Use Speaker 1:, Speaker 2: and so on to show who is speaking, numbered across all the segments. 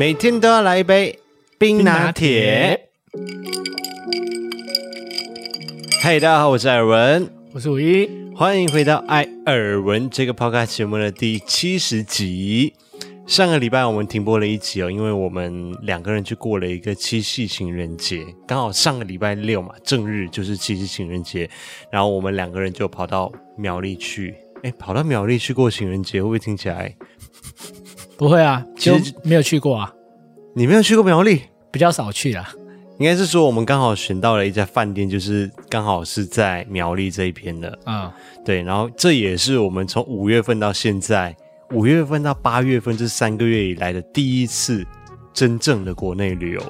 Speaker 1: 每天都要来一杯冰拿铁。嗨，hey, 大家好，我是尔文，
Speaker 2: 我是五一，
Speaker 1: 欢迎回到艾尔文这个 podcast 节目的第七十集。上个礼拜我们停播了一集哦，因为我们两个人去过了一个七夕情人节，刚好上个礼拜六嘛，正日就是七夕情人节，然后我们两个人就跑到苗栗去。哎，跑到苗栗去过情人节，会不会听起来？
Speaker 2: 不会啊，其实没有去过啊。
Speaker 1: 你没有去过苗栗？
Speaker 2: 比较少去啦。
Speaker 1: 应该是说我们刚好选到了一家饭店，就是刚好是在苗栗这一边的。啊、嗯，对，然后这也是我们从五月份到现在。五月份到八月份这三个月以来的第一次真正的国内旅游，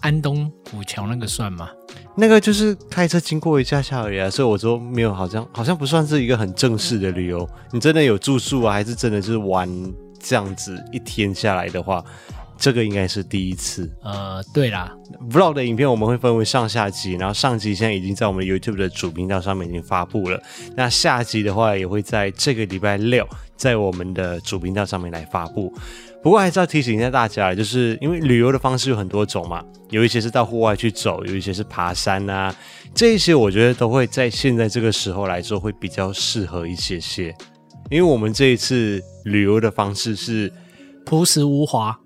Speaker 2: 安东古桥那个算吗？
Speaker 1: 那个就是开车经过一下下而已啊，所以我说没有，好像好像不算是一个很正式的旅游。你真的有住宿啊，还是真的就是玩这样子一天下来的话？这个应该是第一次。
Speaker 2: 呃，对啦
Speaker 1: ，Vlog 的影片我们会分为上下集，然后上集现在已经在我们 YouTube 的主频道上面已经发布了。那下集的话也会在这个礼拜六在我们的主频道上面来发布。不过还是要提醒一下大家，就是因为旅游的方式有很多种嘛，有一些是到户外去走，有一些是爬山啊，这一些我觉得都会在现在这个时候来说会比较适合一些些。因为我们这一次旅游的方式是
Speaker 2: 朴实无华。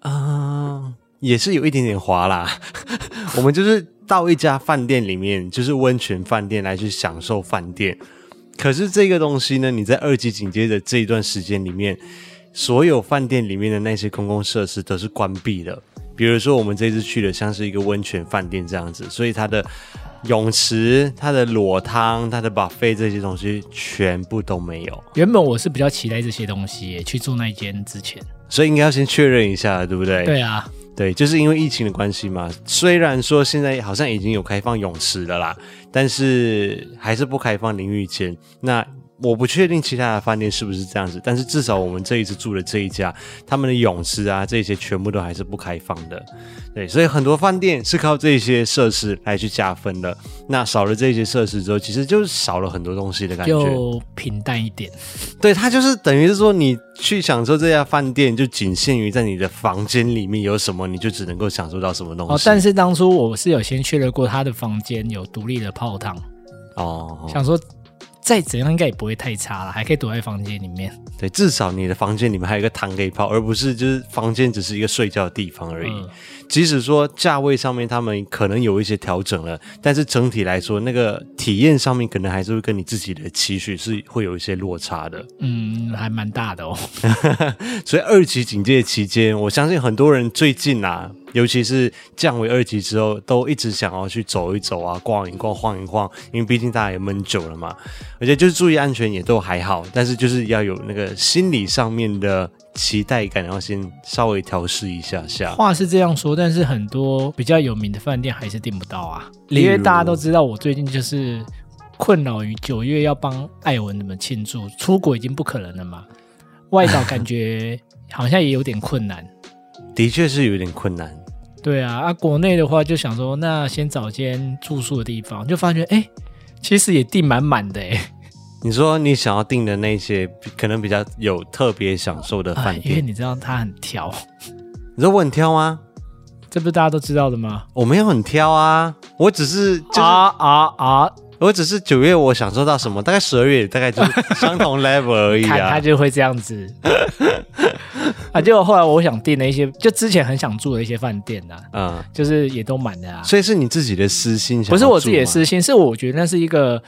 Speaker 1: 啊、呃，也是有一点点滑啦。我们就是到一家饭店里面，就是温泉饭店来去享受饭店。可是这个东西呢，你在二级警戒的这一段时间里面，所有饭店里面的那些公共设施都是关闭的。比如说我们这次去的像是一个温泉饭店这样子，所以它的泳池、它的裸汤、它的 buffet 这些东西全部都没有。
Speaker 2: 原本我是比较期待这些东西去住那一间之前。
Speaker 1: 所以应该要先确认一下，对不对？
Speaker 2: 对啊，
Speaker 1: 对，就是因为疫情的关系嘛。虽然说现在好像已经有开放泳池了啦，但是还是不开放淋浴间。那我不确定其他的饭店是不是这样子，但是至少我们这一次住的这一家，他们的泳池啊这些全部都还是不开放的。对，所以很多饭店是靠这些设施来去加分的。那少了这些设施之后，其实就是少了很多东西的感觉，
Speaker 2: 就平淡一点。
Speaker 1: 对，它就是等于是说，你去享受这家饭店，就仅限于在你的房间里面有什么，你就只能够享受到什么东西。
Speaker 2: 哦，但是当初我是有先确认过，他的房间有独立的泡汤。
Speaker 1: 哦，
Speaker 2: 想说。再怎样应该也不会太差了，还可以躲在房间里面。
Speaker 1: 对，至少你的房间里面还有一个汤可以泡，而不是就是房间只是一个睡觉的地方而已。嗯、即使说价位上面他们可能有一些调整了，但是整体来说，那个体验上面可能还是会跟你自己的期许是会有一些落差的。
Speaker 2: 嗯，还蛮大的哦。
Speaker 1: 所以二级警戒期间，我相信很多人最近啊。尤其是降为二级之后，都一直想要去走一走啊，逛一逛，晃一晃，因为毕竟大家也闷久了嘛。而且就是注意安全也都还好，但是就是要有那个心理上面的期待感，然后先稍微调试一下下。
Speaker 2: 话是这样说，但是很多比较有名的饭店还是订不到啊。因为大家都知道，我最近就是困扰于九月要帮艾文他们庆祝，出国已经不可能了嘛，外岛感觉好像也有点困难。
Speaker 1: 的确是有点困难，
Speaker 2: 对啊，啊，国内的话就想说，那先找间住宿的地方，就发觉，哎、欸，其实也订满满的，哎。
Speaker 1: 你说你想要订的那些，可能比较有特别享受的饭店，
Speaker 2: 因为你知道他很挑。
Speaker 1: 你说我很挑吗？
Speaker 2: 这不是大家都知道的吗？
Speaker 1: 我没有很挑啊，我只是就是
Speaker 2: 啊啊啊！
Speaker 1: 我只是九月我享受到什么，大概十二月大概就是相同 level 而已啊，
Speaker 2: 他就会这样子。啊，结果后来我想订了一些，就之前很想住的一些饭店呐，嗯，就是也都满了啊。
Speaker 1: 所以是你自己的私心想，
Speaker 2: 不是我自己的私心，是我觉得那是一个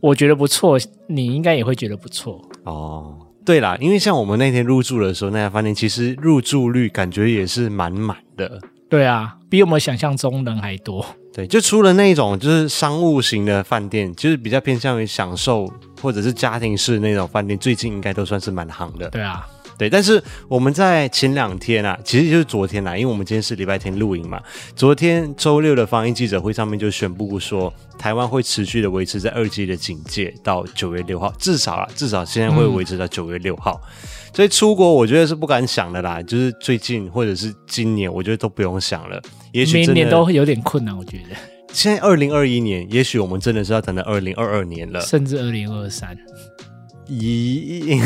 Speaker 2: 我觉得不错，你应该也会觉得不错。
Speaker 1: 哦，对啦，因为像我们那天入住的时候，那家饭店其实入住率感觉也是满满的。
Speaker 2: 对啊，比我们想象中人还多。
Speaker 1: 对，就除了那种就是商务型的饭店，就是比较偏向于享受或者是家庭式那种饭店，最近应该都算是蛮行的。
Speaker 2: 对啊。
Speaker 1: 对，但是我们在前两天啊，其实就是昨天啦，因为我们今天是礼拜天录影嘛。昨天周六的防疫记者会上面就宣布说，台湾会持续的维持在二级的警戒到九月六号，至少啊，至少现在会维持到九月六号。嗯、所以出国我觉得是不敢想的啦，就是最近或者是今年，我觉得都不用想了。也许
Speaker 2: 明年都会有点困难，我觉得。
Speaker 1: 现在二零二一年，也许我们真的是要等到二零二二年了，
Speaker 2: 甚至二零二三。
Speaker 1: 也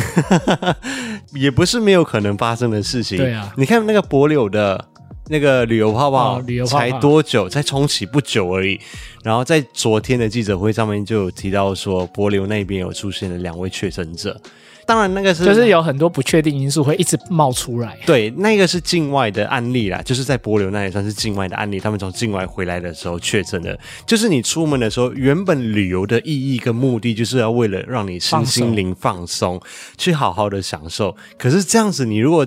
Speaker 1: 也不是没有可能发生的事情。
Speaker 2: 对啊，
Speaker 1: 你看那个柏柳的那个旅游泡泡，
Speaker 2: 哦、旅游泡泡
Speaker 1: 才多久？才重启不久而已。然后在昨天的记者会上面就有提到说，柏柳那边有出现了两位确诊者。当然，那个是
Speaker 2: 就是有很多不确定因素会一直冒出来。
Speaker 1: 对，那个是境外的案例啦，就是在波流那也算是境外的案例。他们从境外回来的时候确诊的，就是你出门的时候，原本旅游的意义跟目的就是要为了让你身心灵放松，去好好的享受。可是这样子，你如果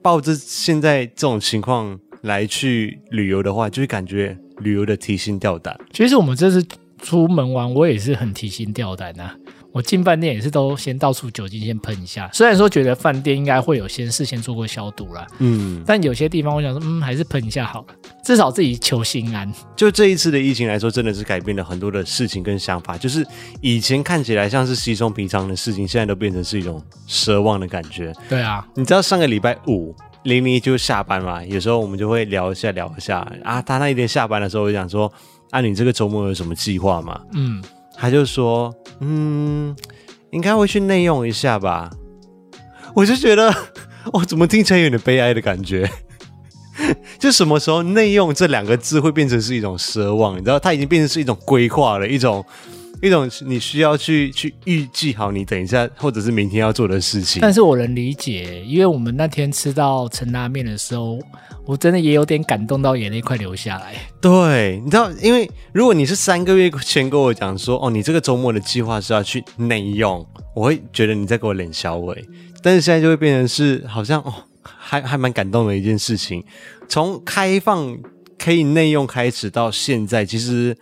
Speaker 1: 抱着现在这种情况来去旅游的话，就会感觉旅游的提心吊胆。
Speaker 2: 其实我们这次出门玩，我也是很提心吊胆的啊。我进饭店也是都先到处酒精先喷一下，虽然说觉得饭店应该会有先事先做过消毒啦，
Speaker 1: 嗯，
Speaker 2: 但有些地方我想说，嗯，还是喷一下好了，至少自己求心安。
Speaker 1: 就这一次的疫情来说，真的是改变了很多的事情跟想法，就是以前看起来像是稀松平常的事情，现在都变成是一种奢望的感觉。
Speaker 2: 对啊，
Speaker 1: 你知道上个礼拜五零零就下班嘛，有时候我们就会聊一下聊一下啊，他那一天下班的时候，我就想说，啊，你这个周末有什么计划吗？
Speaker 2: 嗯。
Speaker 1: 他就说：“嗯，应该会去内用一下吧。”我就觉得，我，怎么听起来有点悲哀的感觉？就什么时候“内用”这两个字会变成是一种奢望？你知道，它已经变成是一种规划了，一种一种你需要去去预计好你等一下或者是明天要做的事情。
Speaker 2: 但是我能理解，因为我们那天吃到陈拉面的时候。我真的也有点感动到眼泪快流下来。
Speaker 1: 对，你知道，因为如果你是三个月前跟我讲说，哦，你这个周末的计划是要去内用，我会觉得你在给我脸小尾。但是现在就会变成是好像哦，还 还蛮感动的一件事情。从开放可以内用开始到现在，其实。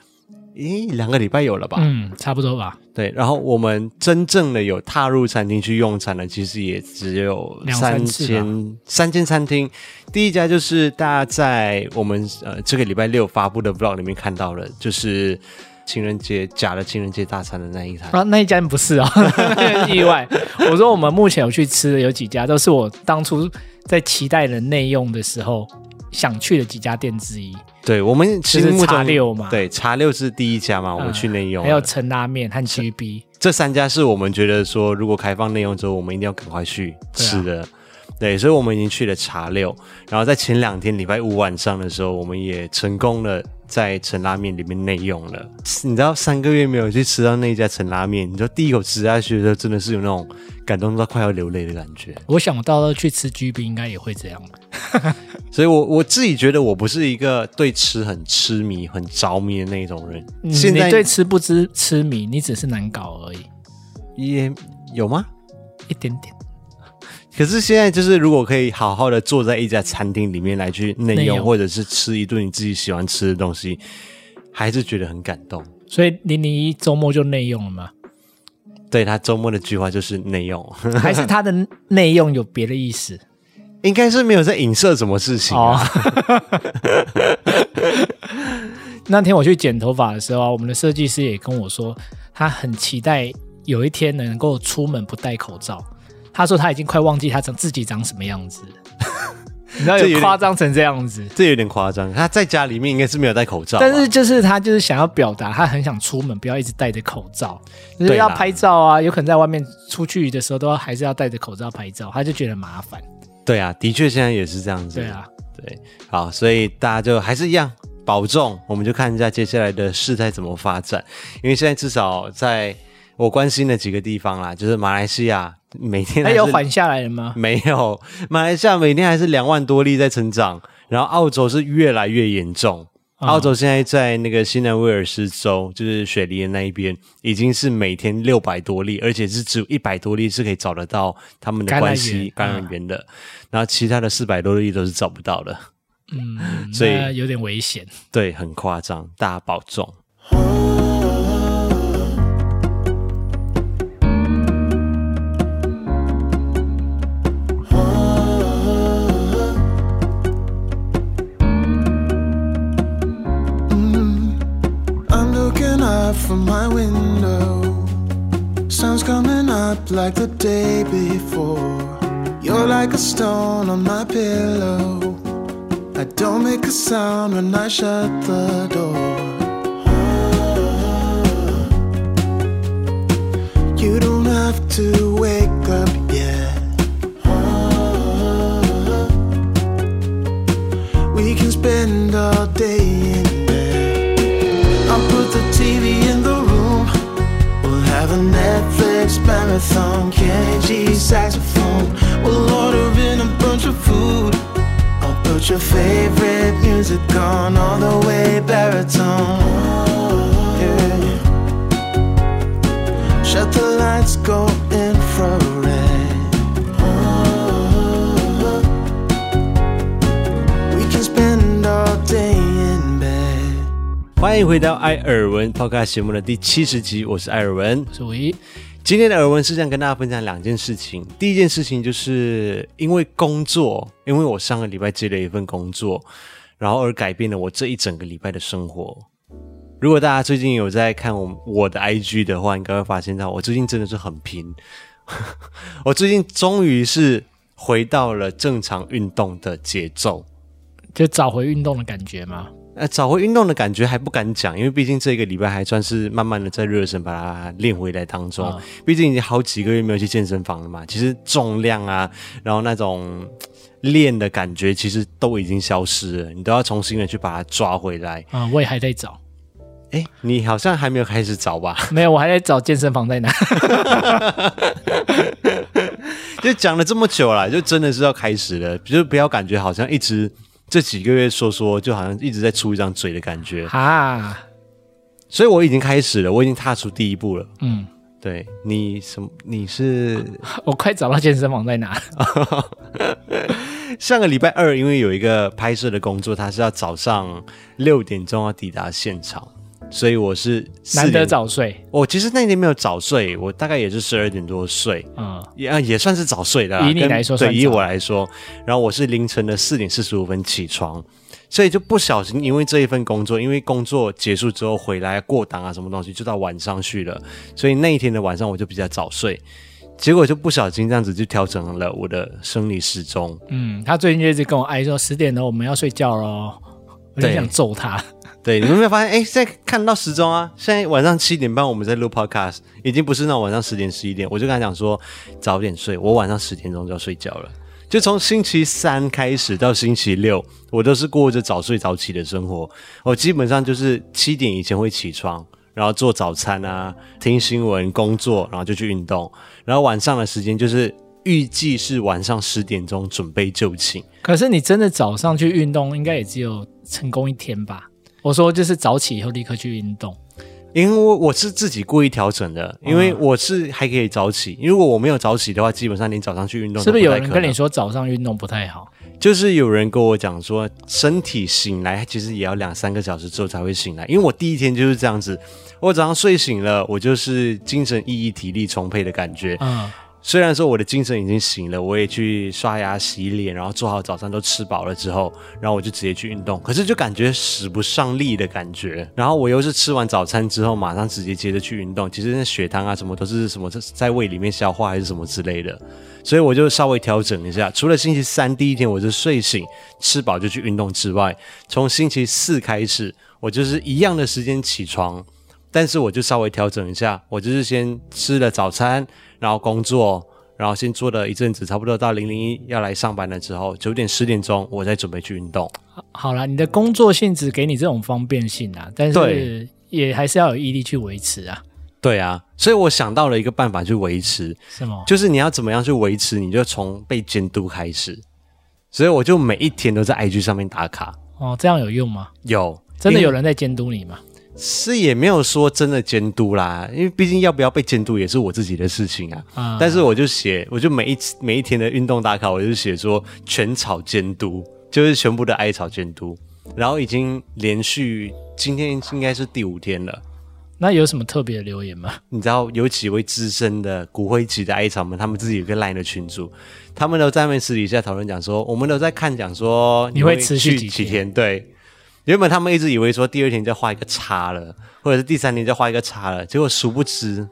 Speaker 1: 咦，两个礼拜有了吧？
Speaker 2: 嗯，差不多吧。
Speaker 1: 对，然后我们真正的有踏入餐厅去用餐的，其实也只有三间三间餐厅。第一家就是大家在我们呃这个礼拜六发布的 vlog 里面看到了，就是情人节假的情人节大餐的那一餐
Speaker 2: 啊，那一家不是啊，意外。我说我们目前有去吃的有几家，都是我当初在期待的内用的时候想去的几家店之一。
Speaker 1: 对，我们其实
Speaker 2: 茶六嘛，
Speaker 1: 对，茶六是第一家嘛，我们去内用，
Speaker 2: 还有陈拉面和 GB，
Speaker 1: 这三家是我们觉得说，如果开放内用之后，我们一定要赶快去吃的。对，所以我们已经去了茶六，然后在前两天礼拜五晚上的时候，我们也成功了在陈拉面里面内用了。你知道三个月没有去吃到那一家陈拉面，你知道第一口吃下去的时候，真的是有那种感动到快要流泪的感觉。
Speaker 2: 我想到了去吃 GB 应该也会这样。
Speaker 1: 所以我我自己觉得我不是一个对吃很痴迷、很着迷的那种人。
Speaker 2: 嗯、现在你对吃不知痴迷，你只是难搞而已。
Speaker 1: 也有吗？
Speaker 2: 一点点。
Speaker 1: 可是现在就是，如果可以好好的坐在一家餐厅里面来去内用，或者是吃一顿你自己喜欢吃的东西，还是觉得很感动。
Speaker 2: 所以零零一周末就内用了吗？
Speaker 1: 对，他周末的计划就是内用，
Speaker 2: 还是他的内用有别的意思？
Speaker 1: 应该是没有在影射什么事情啊。哦、
Speaker 2: 那天我去剪头发的时候啊，我们的设计师也跟我说，他很期待有一天能够出门不戴口罩。他说他已经快忘记他长自己长什么样子，你知道有夸张成这样子，
Speaker 1: 这有点夸张。他在家里面应该是没有戴口罩，
Speaker 2: 但是就是他就是想要表达他很想出门，不要一直戴着口罩，就是要拍照啊，有可能在外面出去的时候都要还是要戴着口罩拍照，他就觉得麻烦。
Speaker 1: 对啊，的确现在也是这样子。
Speaker 2: 对啊，
Speaker 1: 对，好，所以大家就还是一样保重，我们就看一下接下来的事态怎么发展，因为现在至少在我关心的几个地方啦，就是马来西亚。每天还
Speaker 2: 有缓下来了吗？
Speaker 1: 没有，马来西亚每天还是两万多例在成长，然后澳洲是越来越严重。哦、澳洲现在在那个新南威尔士州，就是雪梨的那一边，已经是每天六百多例，而且是只有一百多例是可以找得到他们的关系感染源的，嗯、然后其他的四百多例都是找不到的。
Speaker 2: 嗯，所以有点危险。
Speaker 1: 对，很夸张，大家保重。
Speaker 3: like the day before. You're like a stone on my pillow. I don't make a sound when I shut the door. You don't have to wake up yet. We can spend all day in bed. I'll put the TV in the room. We'll have a net marathon. Kenny G saxophone. We'll order in a bunch of food. I'll put your favorite music on all the way baritone. Yeah. Shut the lights, go infrared. We can spend all day in bed.
Speaker 1: 欢迎回到艾尔文 Podcast 节目的第七十集，我是艾尔文。
Speaker 2: 所以
Speaker 1: 今天的耳闻是想跟大家分享两件事情。第一件事情就是因为工作，因为我上个礼拜接了一份工作，然后而改变了我这一整个礼拜的生活。如果大家最近有在看我我的 IG 的话，应该会发现到我最近真的是很拼。我最近终于是回到了正常运动的节奏，
Speaker 2: 就找回运动的感觉吗？
Speaker 1: 呃，找回运动的感觉还不敢讲，因为毕竟这个礼拜还算是慢慢的在热身把它练回来当中。哦、毕竟已经好几个月没有去健身房了嘛，其实重量啊，然后那种练的感觉其实都已经消失了，你都要重新的去把它抓回来。
Speaker 2: 啊、嗯，我也还在找。
Speaker 1: 哎，你好像还没有开始找吧？
Speaker 2: 没有，我还在找健身房在哪。
Speaker 1: 就讲了这么久了，就真的是要开始了，就不要感觉好像一直。这几个月说说，就好像一直在出一张嘴的感觉
Speaker 2: 啊，
Speaker 1: 所以我已经开始了，我已经踏出第一步了。
Speaker 2: 嗯，
Speaker 1: 对你什么？你是
Speaker 2: 我快找到健身房在哪？
Speaker 1: 上个礼拜二，因为有一个拍摄的工作，他是要早上六点钟要抵达现场。所以我是
Speaker 2: 难得早睡，
Speaker 1: 我其实那天没有早睡，我大概也是十二点多睡，嗯，也也算是早睡的。
Speaker 2: 以你来说，
Speaker 1: 对，以我来说，然后我是凌晨的四点四十五分起床，所以就不小心因为这一份工作，因为工作结束之后回来过档啊，什么东西就到晚上去了，所以那一天的晚上我就比较早睡，结果就不小心这样子就调整了我的生理时钟。
Speaker 2: 嗯，他最近就一直跟我哀说十点了，我们要睡觉喽，我就想揍他。
Speaker 1: 对，你们有没有发现？哎，现在看到时钟啊，现在晚上七点半，我们在录 podcast，已经不是那晚上十点十一点。我就跟他讲说，早点睡，我晚上十点钟就要睡觉了。就从星期三开始到星期六，我都是过着早睡早起的生活。我基本上就是七点以前会起床，然后做早餐啊，听新闻、工作，然后就去运动。然后晚上的时间就是预计是晚上十点钟准备就寝。
Speaker 2: 可是你真的早上去运动，应该也只有成功一天吧？我说就是早起以后立刻去运动，
Speaker 1: 因为我我是自己故意调整的，因为我是还可以早起。如果我没有早起的话，基本上连早上去运动，
Speaker 2: 是不是有人跟你说早上运动不太好？
Speaker 1: 就是有人跟我讲说，身体醒来其实也要两三个小时之后才会醒来。因为我第一天就是这样子，我早上睡醒了，我就是精神奕奕、体力充沛的感觉。嗯。虽然说我的精神已经醒了，我也去刷牙洗脸，然后做好早餐都吃饱了之后，然后我就直接去运动，可是就感觉使不上力的感觉。然后我又是吃完早餐之后马上直接接着去运动，其实那血糖啊什么都是什么在胃里面消化还是什么之类的，所以我就稍微调整一下。除了星期三第一天我是睡醒吃饱就去运动之外，从星期四开始我就是一样的时间起床，但是我就稍微调整一下，我就是先吃了早餐。然后工作，然后先做了一阵子，差不多到零零一要来上班了之后，九点十点钟我再准备去运动。
Speaker 2: 好了，你的工作性质给你这种方便性啊，但是也还是要有毅力去维持啊。
Speaker 1: 对啊，所以我想到了一个办法去维持，
Speaker 2: 什么？
Speaker 1: 就是你要怎么样去维持，你就从被监督开始。所以我就每一天都在 IG 上面打卡。
Speaker 2: 哦，这样有用吗？
Speaker 1: 有，
Speaker 2: 真的有人在监督你吗？
Speaker 1: 是也没有说真的监督啦，因为毕竟要不要被监督也是我自己的事情啊。嗯、但是我就写，我就每一次每一天的运动打卡，我就写说全草监督，就是全部的艾草监督。然后已经连续今天应该是第五天了。
Speaker 2: 那有什么特别的留言吗？
Speaker 1: 你知道有几位资深的骨灰级的艾草们，他们自己有个 LINE 的群组，他们都在那边私底下讨论讲说，我们都在看讲说
Speaker 2: 你会持续？几天
Speaker 1: 对。原本他们一直以为说第二天就画一个叉了，或者是第三天就画一个叉了，结果殊不知，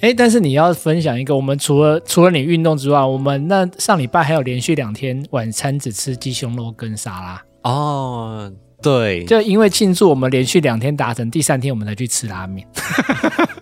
Speaker 2: 哎、欸，但是你要分享一个，我们除了除了你运动之外，我们那上礼拜还有连续两天晚餐只吃鸡胸肉跟沙拉。
Speaker 1: 哦，对，
Speaker 2: 就因为庆祝我们连续两天达成，第三天我们才去吃拉面。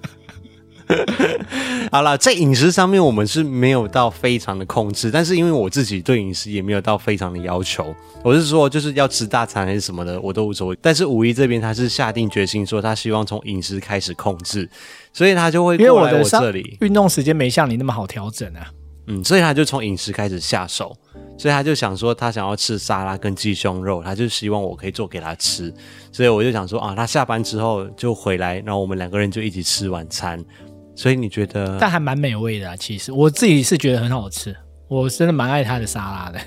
Speaker 1: 好了，在饮食上面我们是没有到非常的控制，但是因为我自己对饮食也没有到非常的要求，我是说就是要吃大餐还是什么的我都无所谓。但是五一这边他是下定决心说他希望从饮食开始控制，所以他就会过来我这里。
Speaker 2: 运动时间没像你那么好调整啊。
Speaker 1: 嗯，所以他就从饮食开始下手，所以他就想说他想要吃沙拉跟鸡胸肉，他就希望我可以做给他吃，所以我就想说啊，他下班之后就回来，然后我们两个人就一起吃晚餐。所以你觉得？
Speaker 2: 但还蛮美味的啊，其实我自己是觉得很好吃，我真的蛮爱它的沙拉的。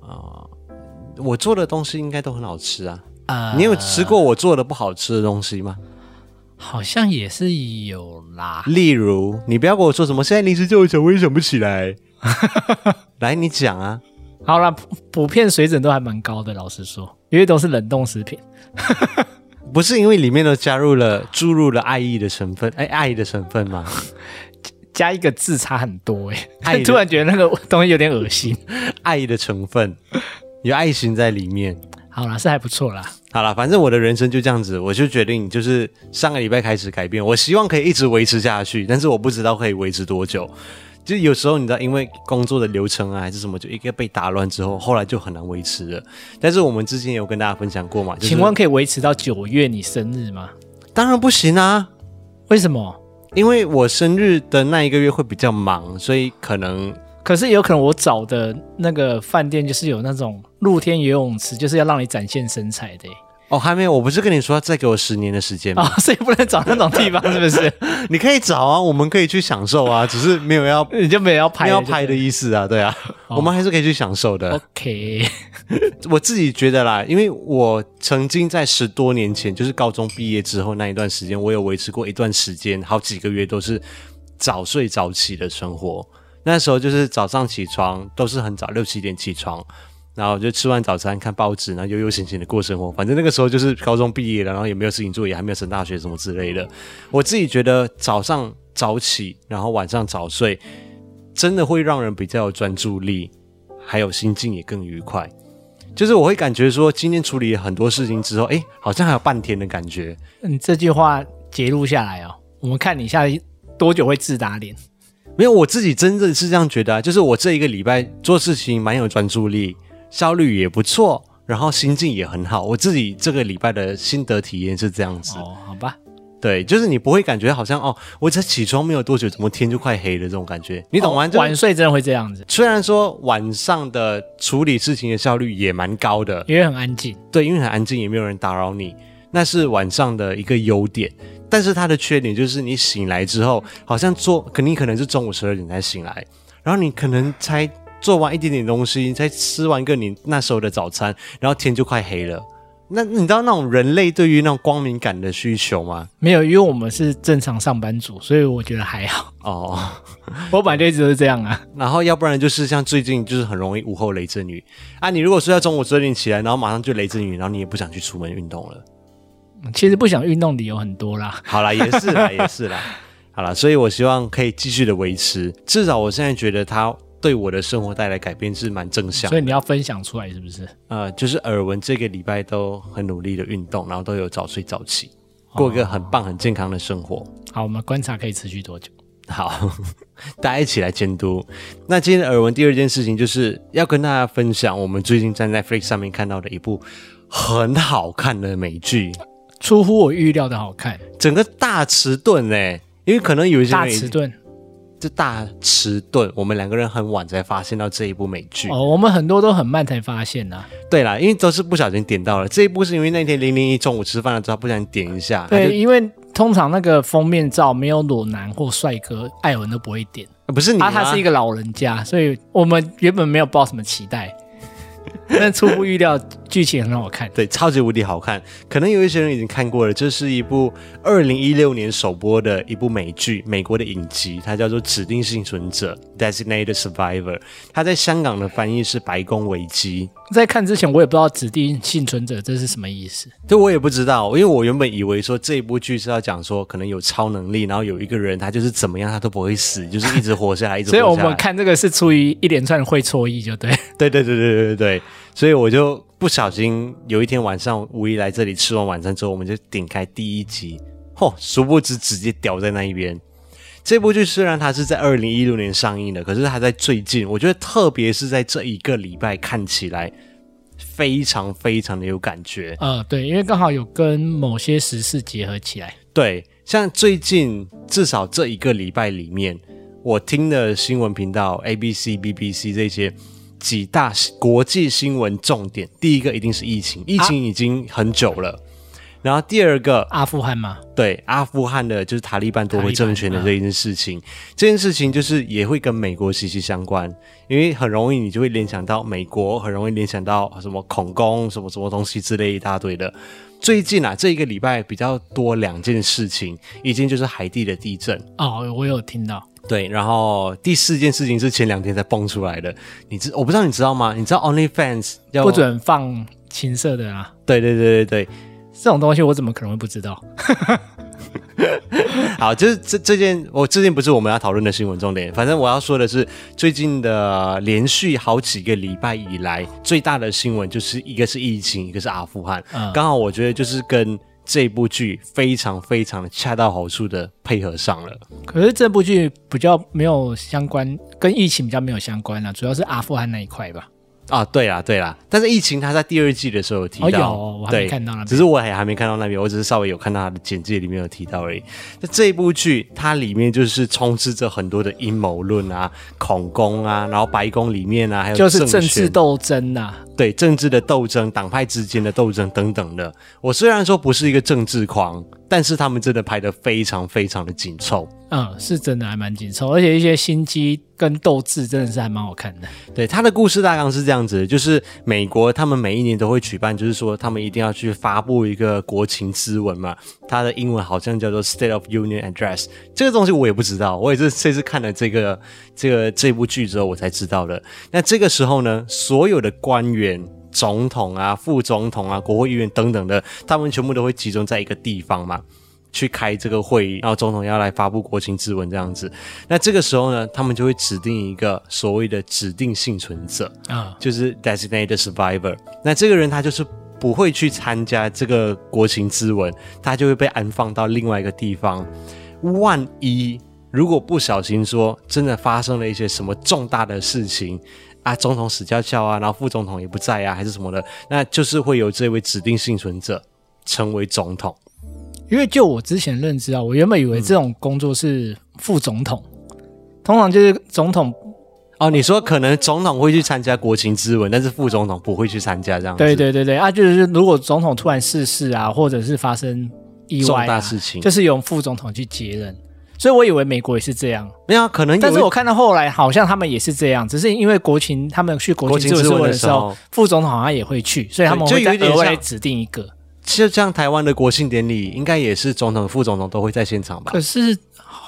Speaker 2: 啊、
Speaker 1: 呃，我做的东西应该都很好吃啊。呃，你有吃过我做的不好吃的东西吗？
Speaker 2: 好像也是有啦。
Speaker 1: 例如，你不要跟我说什么，现在临时叫我想，我也想不起来。来，你讲啊。
Speaker 2: 好啦，普遍水准都还蛮高的，老实说，因为都是冷冻食品。
Speaker 1: 不是因为里面都加入了注入了爱意的成分，哎，爱的成分吗？
Speaker 2: 加一个字差很多哎，爱 突然觉得那个东西有点恶心。
Speaker 1: 爱的成分有爱心在里面，
Speaker 2: 好啦，是还不错啦。
Speaker 1: 好啦，反正我的人生就这样子，我就决定就是上个礼拜开始改变，我希望可以一直维持下去，但是我不知道可以维持多久。就有时候你知道，因为工作的流程啊，还是什么，就一个被打乱之后，后来就很难维持了。但是我们之前有跟大家分享过嘛？就是、
Speaker 2: 请问可以维持到九月你生日吗？
Speaker 1: 当然不行啊！
Speaker 2: 为什么？
Speaker 1: 因为我生日的那一个月会比较忙，所以可能。
Speaker 2: 可是有可能我找的那个饭店就是有那种露天游泳池，就是要让你展现身材的。
Speaker 1: 哦，还没有，我不是跟你说要再给我十年的时间吗？
Speaker 2: 哦，所以不能找那种地方，是不是？
Speaker 1: 你可以找啊，我们可以去享受啊，只是没有要，
Speaker 2: 你就没有要拍，
Speaker 1: 要拍的意思啊，对啊，哦、我们还是可以去享受的。
Speaker 2: OK，
Speaker 1: 我自己觉得啦，因为我曾经在十多年前，就是高中毕业之后那一段时间，我有维持过一段时间，好几个月都是早睡早起的生活。那时候就是早上起床都是很早，六七点起床。然后就吃完早餐，看报纸，然后悠悠闲闲的过生活。反正那个时候就是高中毕业了，然后也没有事情做，也还没有升大学什么之类的。我自己觉得早上早起，然后晚上早睡，真的会让人比较有专注力，还有心境也更愉快。就是我会感觉说，今天处理了很多事情之后，哎，好像还有半天的感觉。
Speaker 2: 嗯，这句话截录下来哦，我们看你下多久会自打脸？
Speaker 1: 没有，我自己真的是这样觉得啊，就是我这一个礼拜做事情蛮有专注力。效率也不错，然后心境也很好。我自己这个礼拜的心得体验是这样子。
Speaker 2: 哦，好吧，
Speaker 1: 对，就是你不会感觉好像哦，我才起床没有多久，怎么天就快黑了这种感觉，你懂吗？
Speaker 2: 哦，晚睡真的会这样子。
Speaker 1: 虽然说晚上的处理事情的效率也蛮高的，
Speaker 2: 因为很安静。
Speaker 1: 对，因为很安静，也没有人打扰你，那是晚上的一个优点。但是它的缺点就是你醒来之后，好像做肯定可能是中午十二点才醒来，然后你可能才。做完一点点东西，才吃完一个你那时候的早餐，然后天就快黑了。那你知道那种人类对于那种光明感的需求吗？
Speaker 2: 没有，因为我们是正常上班族，所以我觉得还好。哦，我本来就一直都是这样啊。
Speaker 1: 然后要不然就是像最近就是很容易午后雷阵雨啊。你如果睡在中午十二点起来，然后马上就雷阵雨，然后你也不想去出门运动了。
Speaker 2: 其实不想运动理由很多啦。
Speaker 1: 好啦，也是啦，也是啦。好啦，所以我希望可以继续的维持。至少我现在觉得它。对我的生活带来改变是蛮正向的，
Speaker 2: 所以你要分享出来是不是？
Speaker 1: 呃，就是耳闻这个礼拜都很努力的运动，然后都有早睡早起，过一个很棒很健康的生活。
Speaker 2: 好，我们观察可以持续多久？
Speaker 1: 好，大家一起来监督。那今天的耳闻第二件事情就是要跟大家分享我们最近在 Netflix 上面看到的一部很好看的美剧，
Speaker 2: 出乎我预料的好看，
Speaker 1: 整个大迟钝哎，因为可能有一些
Speaker 2: 大迟钝。
Speaker 1: 是大迟钝，我们两个人很晚才发现到这一部美剧
Speaker 2: 哦。我们很多都很慢才发现呢、啊。
Speaker 1: 对啦，因为都是不小心点到了这一部，是因为那天零零一中午吃饭了之后不小心点一下。
Speaker 2: 对，因为通常那个封面照没有裸男或帅哥，艾文都不会点。
Speaker 1: 不是你，他
Speaker 2: 他是一个老人家，所以我们原本没有抱什么期待。但出乎预料，剧情很好看，
Speaker 1: 对，超级无敌好看。可能有一些人已经看过了，这是一部二零一六年首播的一部美剧，美国的影集，它叫做《指定幸存者》（Designated Survivor）。它在香港的翻译是《白宫危机》。
Speaker 2: 在看之前，我也不知道“指定幸存者”这是什么意思，
Speaker 1: 对我也不知道，因为我原本以为说这一部剧是要讲说可能有超能力，然后有一个人他就是怎么样他都不会死，就是一直活下来，一直活下来。
Speaker 2: 所以我们看这个是出于一连串会错意，就对，
Speaker 1: 对对对对对对对。所以我就不小心有一天晚上，五一来这里吃完晚餐之后，我们就点开第一集，嚯，殊不知直接掉在那一边。这部剧虽然它是在二零一六年上映的，可是它在最近，我觉得特别是在这一个礼拜看起来非常非常的有感觉。
Speaker 2: 呃，对，因为刚好有跟某些时事结合起来。
Speaker 1: 对，像最近至少这一个礼拜里面，我听的新闻频道 ABC、BBC 这些几大国际新闻重点，第一个一定是疫情，疫情已经很久了。啊然后第二个
Speaker 2: 阿富汗嘛，
Speaker 1: 对，阿富汗的就是塔利班夺回政权的这一件事情，这件事情就是也会跟美国息息相关，因为很容易你就会联想到美国，很容易联想到什么恐攻什么什么东西之类一大堆的。最近啊，这一个礼拜比较多两件事情，一件就是海地的地震
Speaker 2: 哦，我有听到。
Speaker 1: 对，然后第四件事情是前两天才蹦出来的，你知我不知道你知道吗？你知道 OnlyFans 要
Speaker 2: 不准放情色的啊？
Speaker 1: 对对对对对。
Speaker 2: 这种东西我怎么可能会不知道？
Speaker 1: 好，就是这这件，我这件不是我们要讨论的新闻重点。反正我要说的是，最近的连续好几个礼拜以来，最大的新闻就是一个是疫情，一个是阿富汗。嗯，刚好我觉得就是跟这部剧非常非常的恰到好处的配合上了。
Speaker 2: 可是这部剧比较没有相关，跟疫情比较没有相关啊，主要是阿富汗那一块吧。
Speaker 1: 啊，对啦，对啦，但是疫情他在第二季的时候有提到，
Speaker 2: 哦，有，我还没看到那边，
Speaker 1: 只是我还还没看到那边，我只是稍微有看到他的简介里面有提到而已。那这一部剧它里面就是充斥着很多的阴谋论啊、恐攻啊，然后白宫里面啊，还有
Speaker 2: 就是政治斗争呐、啊，
Speaker 1: 对，政治的斗争、党派之间的斗争等等的。我虽然说不是一个政治狂。但是他们真的拍得非常非常的紧凑，
Speaker 2: 嗯，是真的还蛮紧凑，而且一些心机跟斗志真的是还蛮好看的。
Speaker 1: 对，他的故事大纲是这样子的，就是美国他们每一年都会举办，就是说他们一定要去发布一个国情咨文嘛，它的英文好像叫做 State of Union Address，这个东西我也不知道，我也是这次看了这个这个这部剧之后我才知道的。那这个时候呢，所有的官员。总统啊、副总统啊、国会议员等等的，他们全部都会集中在一个地方嘛，去开这个会议，然后总统要来发布国情咨文这样子。那这个时候呢，他们就会指定一个所谓的指定幸存者啊，就是 designated survivor。那这个人他就是不会去参加这个国情咨文，他就会被安放到另外一个地方。万一如果不小心说真的发生了一些什么重大的事情。啊，总统死翘翘啊，然后副总统也不在啊，还是什么的，那就是会有这位指定幸存者成为总统。
Speaker 2: 因为就我之前认知啊，我原本以为这种工作是副总统，嗯、通常就是总统。
Speaker 1: 哦，你说可能总统会去参加国情咨文，但是副总统不会去参加这样子。
Speaker 2: 对对对对啊，就是如果总统突然逝世啊，或者是发生意外、啊、
Speaker 1: 重大事情，
Speaker 2: 就是由副总统去接任。所以我以为美国也是这样，
Speaker 1: 没有可能。
Speaker 2: 但是我看到后来好像他们也是这样，只是因为国情他们去国情咨文的时候，副总统好像也会去，所以他们会再额外指定一个。
Speaker 1: 就像台湾的国庆典礼，应该也是总统、副总统都会在现场吧？
Speaker 2: 可是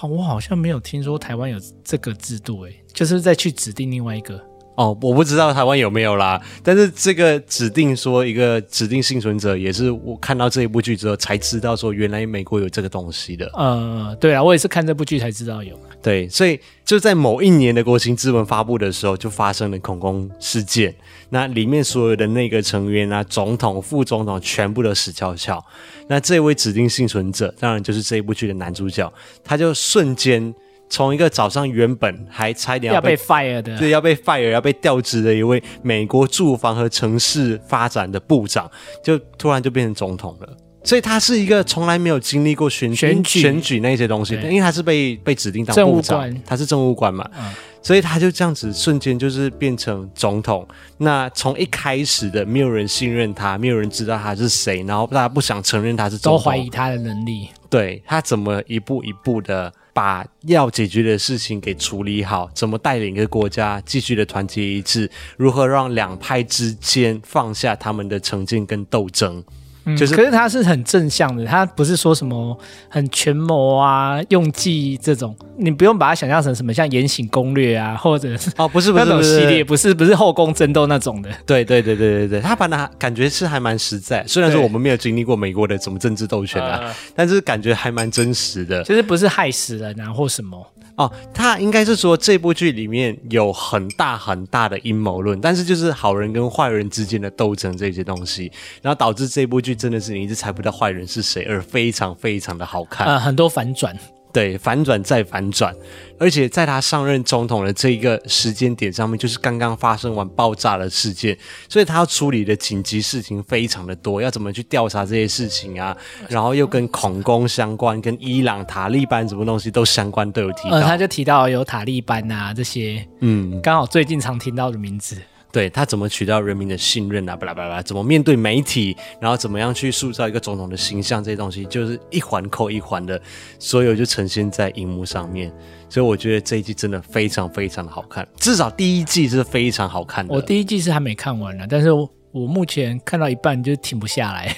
Speaker 2: 我好像没有听说台湾有这个制度，诶，就是再去指定另外一个。
Speaker 1: 哦，我不知道台湾有没有啦，但是这个指定说一个指定幸存者，也是我看到这一部剧之后才知道说原来美国有这个东西的。
Speaker 2: 呃，对啊，我也是看这部剧才知道有。
Speaker 1: 对，所以就在某一年的国情咨文发布的时候，就发生了恐攻事件。那里面所有的那个成员啊，总统、副总统全部都死翘翘。那这位指定幸存者，当然就是这一部剧的男主角，他就瞬间。从一个早上原本还差一点要被
Speaker 2: ，fire 的，
Speaker 1: 对，要被 fire 要被调职的一位美国住房和城市发展的部长，就突然就变成总统了。所以他是一个从来没有经历过选选举选举那些东西，因为他是被被指定当部长，他是政务官嘛，嗯，所以他就这样子瞬间就是变成总统。那从一开始的没有人信任他，没有人知道他是谁，然后大家不想承认他是总统，
Speaker 2: 都怀疑他的能力。
Speaker 1: 对，他怎么一步一步的。把要解决的事情给处理好，怎么带领一个国家继续的团结一致？如何让两派之间放下他们的成见跟斗争？
Speaker 2: 嗯，就是，可是他是很正向的，他不是说什么很权谋啊、用计这种，你不用把它想象成什么像《延禧攻略》啊，或者是
Speaker 1: 哦，不是不是那种系列，
Speaker 2: 不是不是后宫争斗那种的。
Speaker 1: 对对对对对对，他把他感觉是还蛮实在，虽然说我们没有经历过美国的什么政治斗权啊，但是感觉还蛮真实的，
Speaker 2: 就是不是害死人啊或什么。
Speaker 1: 哦，他应该是说这部剧里面有很大很大的阴谋论，但是就是好人跟坏人之间的斗争这些东西，然后导致这部剧真的是你一直猜不到坏人是谁，而非常非常的好看。
Speaker 2: 呃，很多反转。
Speaker 1: 对，反转再反转，而且在他上任总统的这一个时间点上面，就是刚刚发生完爆炸的事件，所以他要处理的紧急事情非常的多，要怎么去调查这些事情啊？然后又跟恐攻相关，跟伊朗塔利班什么东西都相关，都有提到。
Speaker 2: 呃，他就提到有塔利班啊这些，
Speaker 1: 嗯，
Speaker 2: 刚好最近常听到的名字。
Speaker 1: 对，他怎么取到人民的信任啊？巴拉巴拉，怎么面对媒体，然后怎么样去塑造一个总统的形象，这些东西就是一环扣一环的，所有就呈现在荧幕上面。所以我觉得这一季真的非常非常的好看，至少第一季是非常好看的。
Speaker 2: 我第一季是还没看完呢，但是我我目前看到一半就停不下来，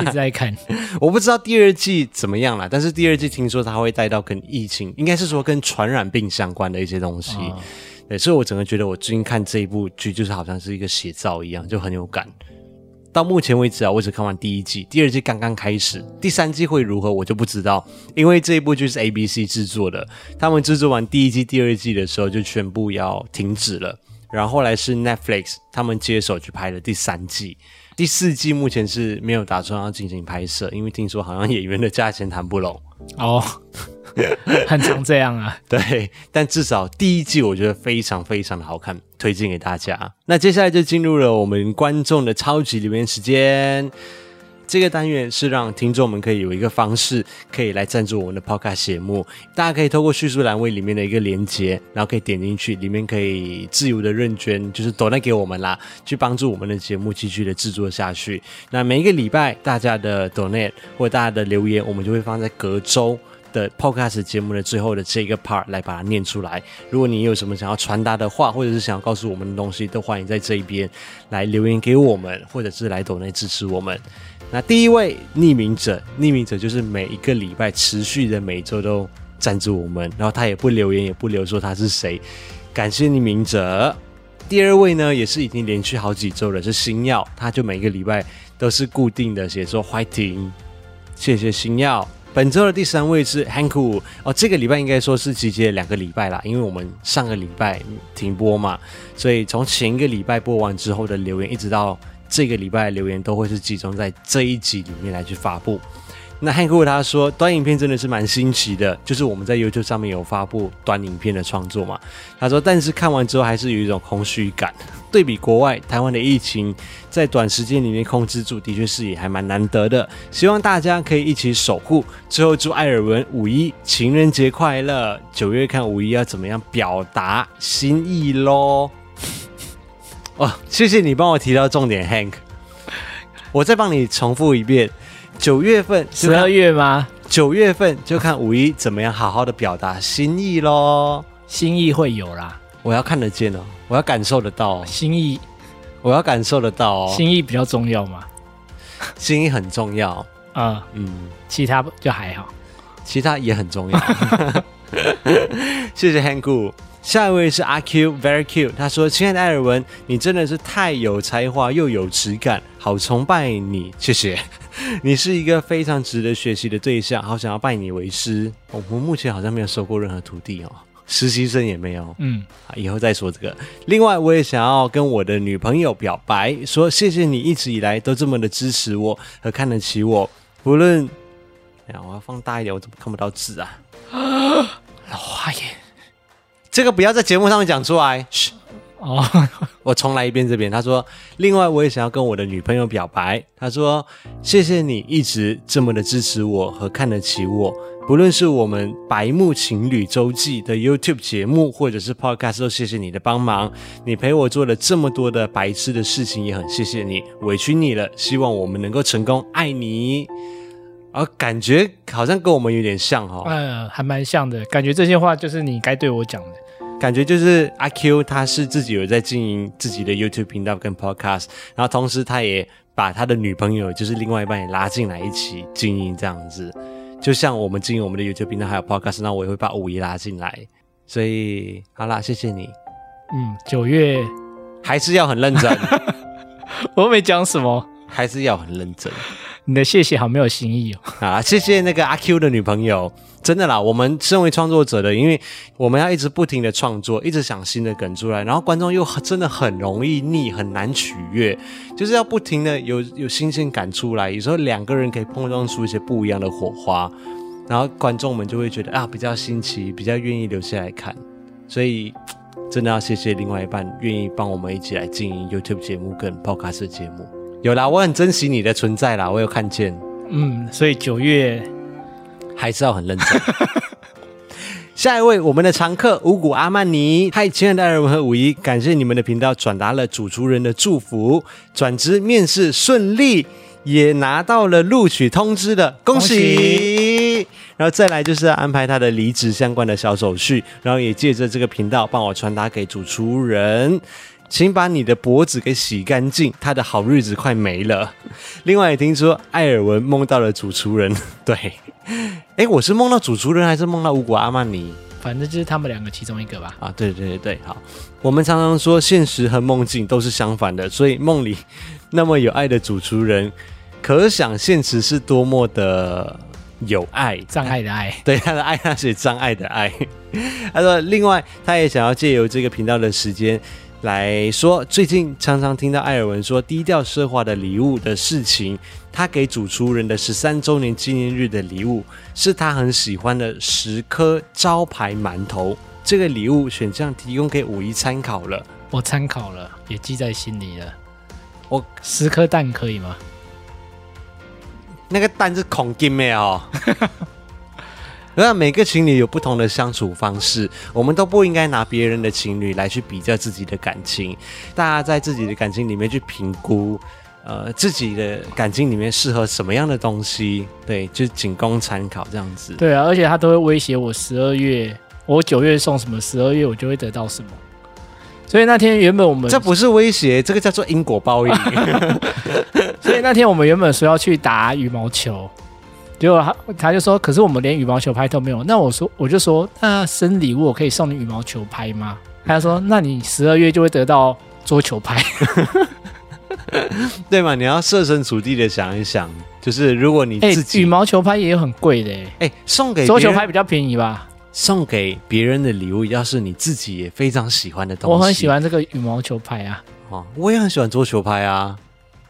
Speaker 2: 一直在看。
Speaker 1: 我不知道第二季怎么样了，但是第二季听说他会带到跟疫情，应该是说跟传染病相关的一些东西。哦对，所以我整个觉得我最近看这一部剧，就是好像是一个写照一样，就很有感。到目前为止啊，我只看完第一季，第二季刚刚开始，第三季会如何我就不知道，因为这一部剧是 ABC 制作的，他们制作完第一季、第二季的时候就全部要停止了，然后后来是 Netflix 他们接手去拍了第三季。第四季目前是没有打算要进行拍摄，因为听说好像演员的价钱谈不拢
Speaker 2: 哦，很常这样啊。
Speaker 1: 对，但至少第一季我觉得非常非常的好看，推荐给大家。那接下来就进入了我们观众的超级留言时间。这个单元是让听众们可以有一个方式，可以来赞助我们的 Podcast 节目。大家可以透过叙述栏位里面的一个连接，然后可以点进去，里面可以自由的认捐，就是 donate 给我们啦，去帮助我们的节目继续的制作下去。那每一个礼拜大家的 donate 或大家的留言，我们就会放在隔周的 Podcast 节目的最后的这个 part 来把它念出来。如果你有什么想要传达的话，或者是想要告诉我们的东西，都欢迎在这一边来留言给我们，或者是来 donate 支持我们。那第一位匿名者，匿名者就是每一个礼拜持续的每周都赞助我们，然后他也不留言，也不留说他是谁，感谢匿名者。第二位呢，也是已经连续好几周了，是星耀，他就每个礼拜都是固定的写作 fighting，谢谢星耀。本周的第三位是 Hanku，哦，这个礼拜应该说是集结两个礼拜啦，因为我们上个礼拜停播嘛，所以从前一个礼拜播完之后的留言，一直到。这个礼拜的留言都会是集中在这一集里面来去发布。那汉克他说，短影片真的是蛮新奇的，就是我们在 YouTube 上面有发布短影片的创作嘛。他说，但是看完之后还是有一种空虚感。对比国外，台湾的疫情在短时间里面控制住，的确是也还蛮难得的。希望大家可以一起守护。最后祝艾尔文五一情人节快乐！九月看五一要怎么样表达心意喽？哦，谢谢你帮我提到重点，Hank。我再帮你重复一遍，九月份，
Speaker 2: 十二月吗？
Speaker 1: 九月份就看五一怎么样，好好的表达心意喽。
Speaker 2: 心意会有啦，
Speaker 1: 我要看得见哦，我要感受得到哦。
Speaker 2: 心意，
Speaker 1: 我要感受得到哦。心
Speaker 2: 意比较重要嘛？
Speaker 1: 心意很重要。
Speaker 2: 嗯嗯，其他就还好，
Speaker 1: 其他也很重要。谢谢 Hank。下一位是阿 Q，Very Q。他说：“亲爱的艾尔文，你真的是太有才华又有质感，好崇拜你，谢谢。你是一个非常值得学习的对象，好想要拜你为师。我们目前好像没有收过任何徒弟哦，实习生也没有。嗯，以后再说这个。另外，我也想要跟我的女朋友表白，说谢谢你一直以来都这么的支持我和看得起我，无论……哎呀，我要放大一点，我怎么看不到字啊？
Speaker 2: 老花眼。”
Speaker 1: 这个不要在节目上面讲出来。嘘，
Speaker 2: 哦，
Speaker 1: 我重来一遍这边。他说：“另外，我也想要跟我的女朋友表白。他说，谢谢你一直这么的支持我和看得起我，不论是我们白目情侣周记的 YouTube 节目，或者是 Podcast，都谢谢你的帮忙。你陪我做了这么多的白痴的事情，也很谢谢你，委屈你了。希望我们能够成功，爱你。”啊，感觉好像跟我们有点像哈、哦，
Speaker 2: 嗯，还蛮像的。感觉这些话就是你该对我讲的。
Speaker 1: 感觉就是阿 Q 他是自己有在经营自己的 YouTube 频道跟 Podcast，然后同时他也把他的女朋友，就是另外一半也拉进来一起经营这样子。就像我们经营我们的 YouTube 频道还有 Podcast，那我也会把五一拉进来。所以好啦，谢谢你。
Speaker 2: 嗯，九月
Speaker 1: 还是要很认真。
Speaker 2: 我没讲什么，
Speaker 1: 还是要很认真。
Speaker 2: 你的谢谢好没有新意哦！
Speaker 1: 啊，谢谢那个阿 Q 的女朋友，真的啦。我们身为创作者的，因为我们要一直不停的创作，一直想新的梗出来，然后观众又真的很容易腻，很难取悦，就是要不停的有有新鲜感出来。有时候两个人可以碰撞出一些不一样的火花。然后观众们就会觉得啊比较新奇，比较愿意留下来看，所以真的要谢谢另外一半愿意帮我们一起来经营 YouTube 节目跟 Podcast 节目。有啦，我很珍惜你的存在啦，我有看见。
Speaker 2: 嗯，所以九月
Speaker 1: 还是要很认真。下一位，我们的常客五谷阿曼尼，嗨，亲爱的艾尔文和五一，感谢你们的频道转达了主厨人的祝福，转职面试顺利，也拿到了录取通知的，恭喜！恭喜然后再来就是安排他的离职相关的小手续，然后也借着这个频道帮我传达给主厨人。请把你的脖子给洗干净，他的好日子快没了。另外也听说艾尔文梦到了主厨人，对，哎，我是梦到主厨人还是梦到五谷阿曼尼？
Speaker 2: 反正就是他们两个其中一个吧。
Speaker 1: 啊，对对对对，好。我们常常说现实和梦境都是相反的，所以梦里那么有爱的主厨人，可想现实是多么的有爱，
Speaker 2: 障碍的爱。
Speaker 1: 对，他的爱，那是障碍的爱。他说，另外他也想要借由这个频道的时间。来说，最近常常听到艾尔文说低调奢华的礼物的事情。他给主厨人的十三周年纪念日的礼物是他很喜欢的十颗招牌馒头。这个礼物选项提供给五一参考了，
Speaker 2: 我参考了，也记在心里了。
Speaker 1: 我
Speaker 2: 十颗蛋可以吗？
Speaker 1: 那个蛋是孔金的哦。那每个情侣有不同的相处方式，我们都不应该拿别人的情侣来去比较自己的感情。大家在自己的感情里面去评估，呃，自己的感情里面适合什么样的东西，对，就仅供参考这样子。
Speaker 2: 对啊，而且他都会威胁我十二月，我九月送什么，十二月我就会得到什么。所以那天原本我们
Speaker 1: 这不是威胁，这个叫做因果报应。
Speaker 2: 所以那天我们原本说要去打羽毛球。结果他他就说，可是我们连羽毛球拍都没有。那我说，我就说，那生礼物我可以送你羽毛球拍吗？他就说，那你十二月就会得到桌球拍，
Speaker 1: 对吗？你要设身处地的想一想，就是如果你自己、
Speaker 2: 欸、羽毛球拍也有很贵的，哎、
Speaker 1: 欸，送给
Speaker 2: 桌球拍比较便宜吧？
Speaker 1: 送给别人的礼物，要是你自己也非常喜欢的东西，
Speaker 2: 我很喜欢这个羽毛球拍啊，
Speaker 1: 哦，我也很喜欢桌球拍啊，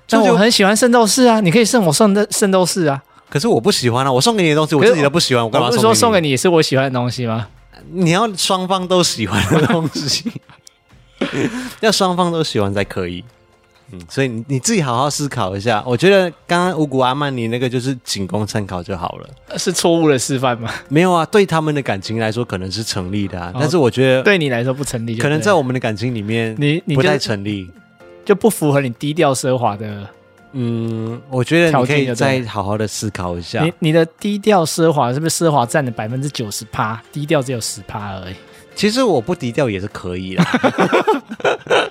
Speaker 2: 但我很喜欢圣斗士啊，你可以送我圣斗圣斗士啊。
Speaker 1: 可是我不喜欢啊！我送给你的东西，我自己都不喜欢，我干嘛
Speaker 2: 是说送给你也是我喜欢的东西吗？
Speaker 1: 你要双方都喜欢的东西，要双方都喜欢才可以。嗯，所以你你自己好好思考一下。我觉得刚刚五谷阿曼尼那个就是仅供参考就好了。
Speaker 2: 是错误的示范吗？
Speaker 1: 没有啊，对他们的感情来说可能是成立的啊，哦、但是我觉得
Speaker 2: 对你来说不成立，
Speaker 1: 可能在我们的感情里面你你不太成立，
Speaker 2: 就不符合你低调奢华的。
Speaker 1: 嗯，我觉得你可以再好好的思考一下。
Speaker 2: 你你的低调奢华是不是奢华占了百分之九十趴，低调只有十趴而已？
Speaker 1: 其实我不低调也是可以的。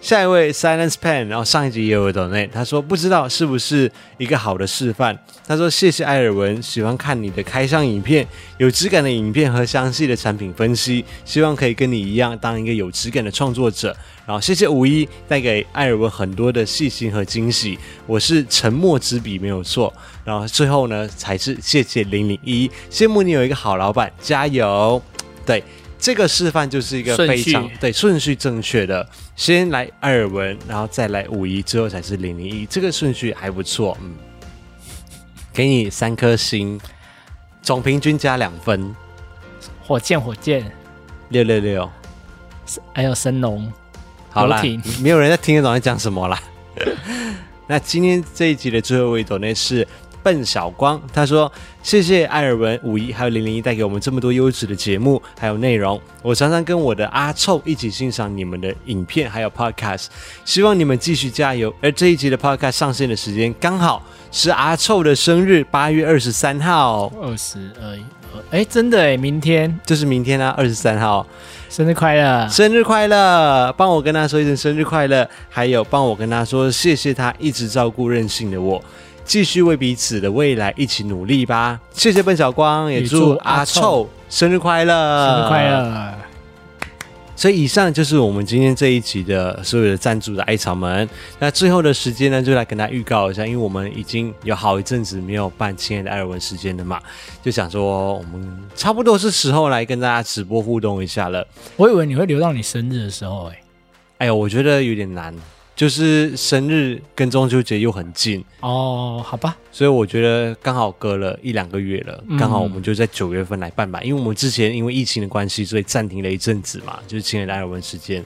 Speaker 1: 下一位 Silence Pen，然后上一集也有的那他说不知道是不是一个好的示范。他说谢谢艾尔文，喜欢看你的开箱影片，有质感的影片和详细的产品分析，希望可以跟你一样当一个有质感的创作者。然后谢谢五一带给艾尔文很多的细心和惊喜。我是沉默之笔没有错。然后最后呢才是谢谢零零一，羡慕你有一个好老板，加油。对。这个示范就是一个非常顺对顺序正确的，先来艾尔文，然后再来五一，之后才是零零一，这个顺序还不错，嗯，给你三颗星，总平均加两分，
Speaker 2: 火箭火箭
Speaker 1: 六六六，
Speaker 2: 还有神农，
Speaker 1: 好啦，没有人在听得懂在讲什么啦。那今天这一集的最后一朵呢是。笨小光他说：“谢谢艾尔文、五一还有零零一带给我们这么多优质的节目还有内容。我常常跟我的阿臭一起欣赏你们的影片还有 podcast，希望你们继续加油。而这一集的 podcast 上线的时间刚好是阿臭的生日，八月二十三号。
Speaker 2: 二十二，哎，真的哎，明天
Speaker 1: 就是明天啊，二十三号，
Speaker 2: 生日快乐，
Speaker 1: 生日快乐！帮我跟他说一声生日快乐，还有帮我跟他说谢谢他一直照顾任性的我。”继续为彼此的未来一起努力吧！谢谢笨小光，也祝阿臭生日快乐，
Speaker 2: 生日快乐！
Speaker 1: 所以以上就是我们今天这一集的所有的赞助的艾草们。那最后的时间呢，就来跟大家预告一下，因为我们已经有好一阵子没有办亲爱的艾尔文时间了嘛，就想说我们差不多是时候来跟大家直播互动一下了。
Speaker 2: 我以为你会留到你生日的时候，哎，
Speaker 1: 哎呦，我觉得有点难。就是生日跟中秋节又很近
Speaker 2: 哦，好吧，
Speaker 1: 所以我觉得刚好隔了一两个月了，刚好我们就在九月份来办吧，嗯、因为我们之前因为疫情的关系，所以暂停了一阵子嘛，就是亲爱的艾尔文时间。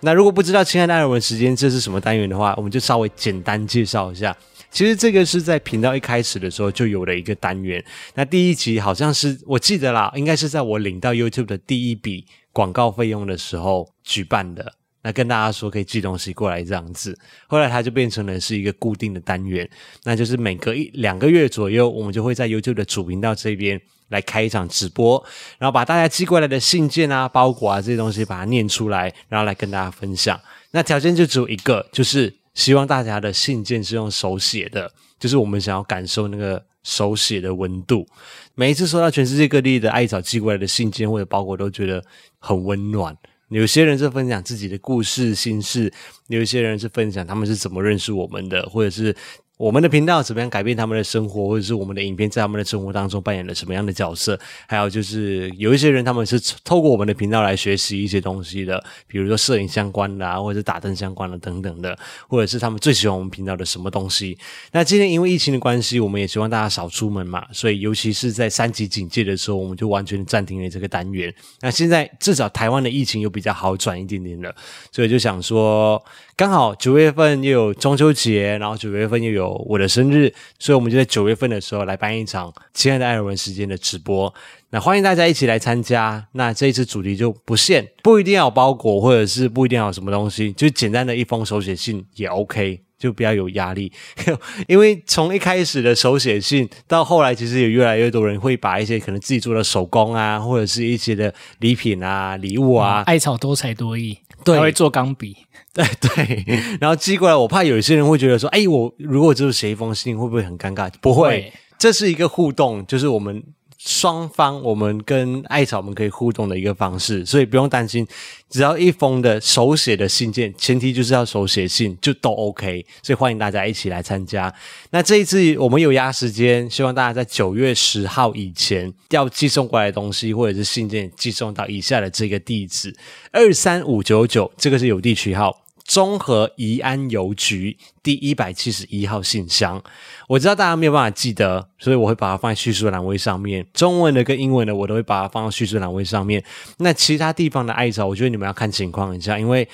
Speaker 1: 那如果不知道亲爱的艾尔文时间这是什么单元的话，我们就稍微简单介绍一下。其实这个是在频道一开始的时候就有了一个单元。那第一集好像是我记得啦，应该是在我领到 YouTube 的第一笔广告费用的时候举办的。那跟大家说可以寄东西过来这样子，后来它就变成了是一个固定的单元，那就是每隔一两个月左右，我们就会在 YouTube 的主频道这边来开一场直播，然后把大家寄过来的信件啊、包裹啊这些东西把它念出来，然后来跟大家分享。那条件就只有一个，就是。希望大家的信件是用手写的，就是我们想要感受那个手写的温度。每一次收到全世界各地的艾草寄过来的信件或者包裹，都觉得很温暖。有些人是分享自己的故事心事，有一些人是分享他们是怎么认识我们的，或者是。我们的频道怎么样改变他们的生活，或者是我们的影片在他们的生活当中扮演了什么样的角色？还有就是有一些人他们是透过我们的频道来学习一些东西的，比如说摄影相关的，或者是打灯相关的等等的，或者是他们最喜欢我们频道的什么东西。那今天因为疫情的关系，我们也希望大家少出门嘛，所以尤其是在三级警戒的时候，我们就完全暂停了这个单元。那现在至少台湾的疫情又比较好转一点点了，所以就想说。刚好九月份又有中秋节，然后九月份又有我的生日，所以我们就在九月份的时候来办一场亲爱的艾尔文时间的直播。那欢迎大家一起来参加。那这一次主题就不限，不一定要有包裹，或者是不一定要有什么东西，就简单的一封手写信也 OK，就不要有压力。因为从一开始的手写信到后来，其实有越来越多人会把一些可能自己做的手工啊，或者是一些的礼品啊、礼物啊，
Speaker 2: 艾草多才多艺，
Speaker 1: 对，
Speaker 2: 会做钢笔。
Speaker 1: 对对，然后寄过来，我怕有一些人会觉得说，哎，我如果只有写一封信，会不会很尴尬？不会，这是一个互动，就是我们双方，我们跟艾草们可以互动的一个方式，所以不用担心，只要一封的手写的信件，前提就是要手写信，就都 OK。所以欢迎大家一起来参加。那这一次我们有压时间，希望大家在九月十号以前要寄送过来的东西或者是信件寄送到以下的这个地址：二三五九九，这个是邮地区号。中和宜安邮局第一百七十一号信箱，我知道大家没有办法记得，所以我会把它放在叙述栏位上面。中文的跟英文的我都会把它放到叙述栏位上面。那其他地方的艾草，我觉得你们要看情况一下，因为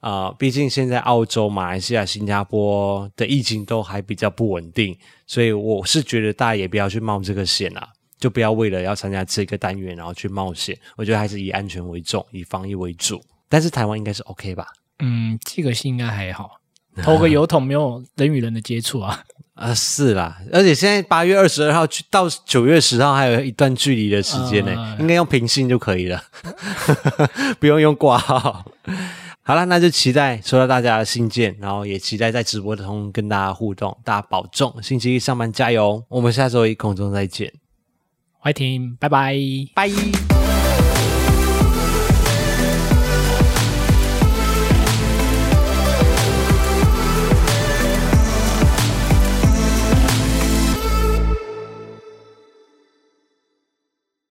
Speaker 1: 啊、毕竟现在澳洲、马来西亚、新加坡的疫情都还比较不稳定，所以我是觉得大家也不要去冒这个险啊，就不要为了要参加这个单元然后去冒险。我觉得还是以安全为重，以防疫为主。但是台湾应该是 OK 吧？
Speaker 2: 嗯，这个信应该还好，投个邮筒没有人与人的接触啊。
Speaker 1: 啊，是啦，而且现在八月二十二号去到九月十号还有一段距离的时间呢，呃、应该用平信就可以了，不用用挂号。好了，那就期待收到大家的信件，然后也期待在直播中跟大家互动。大家保重，星期一上班加油，我们下周一空中再见，
Speaker 2: 欢迎，拜拜，
Speaker 1: 拜。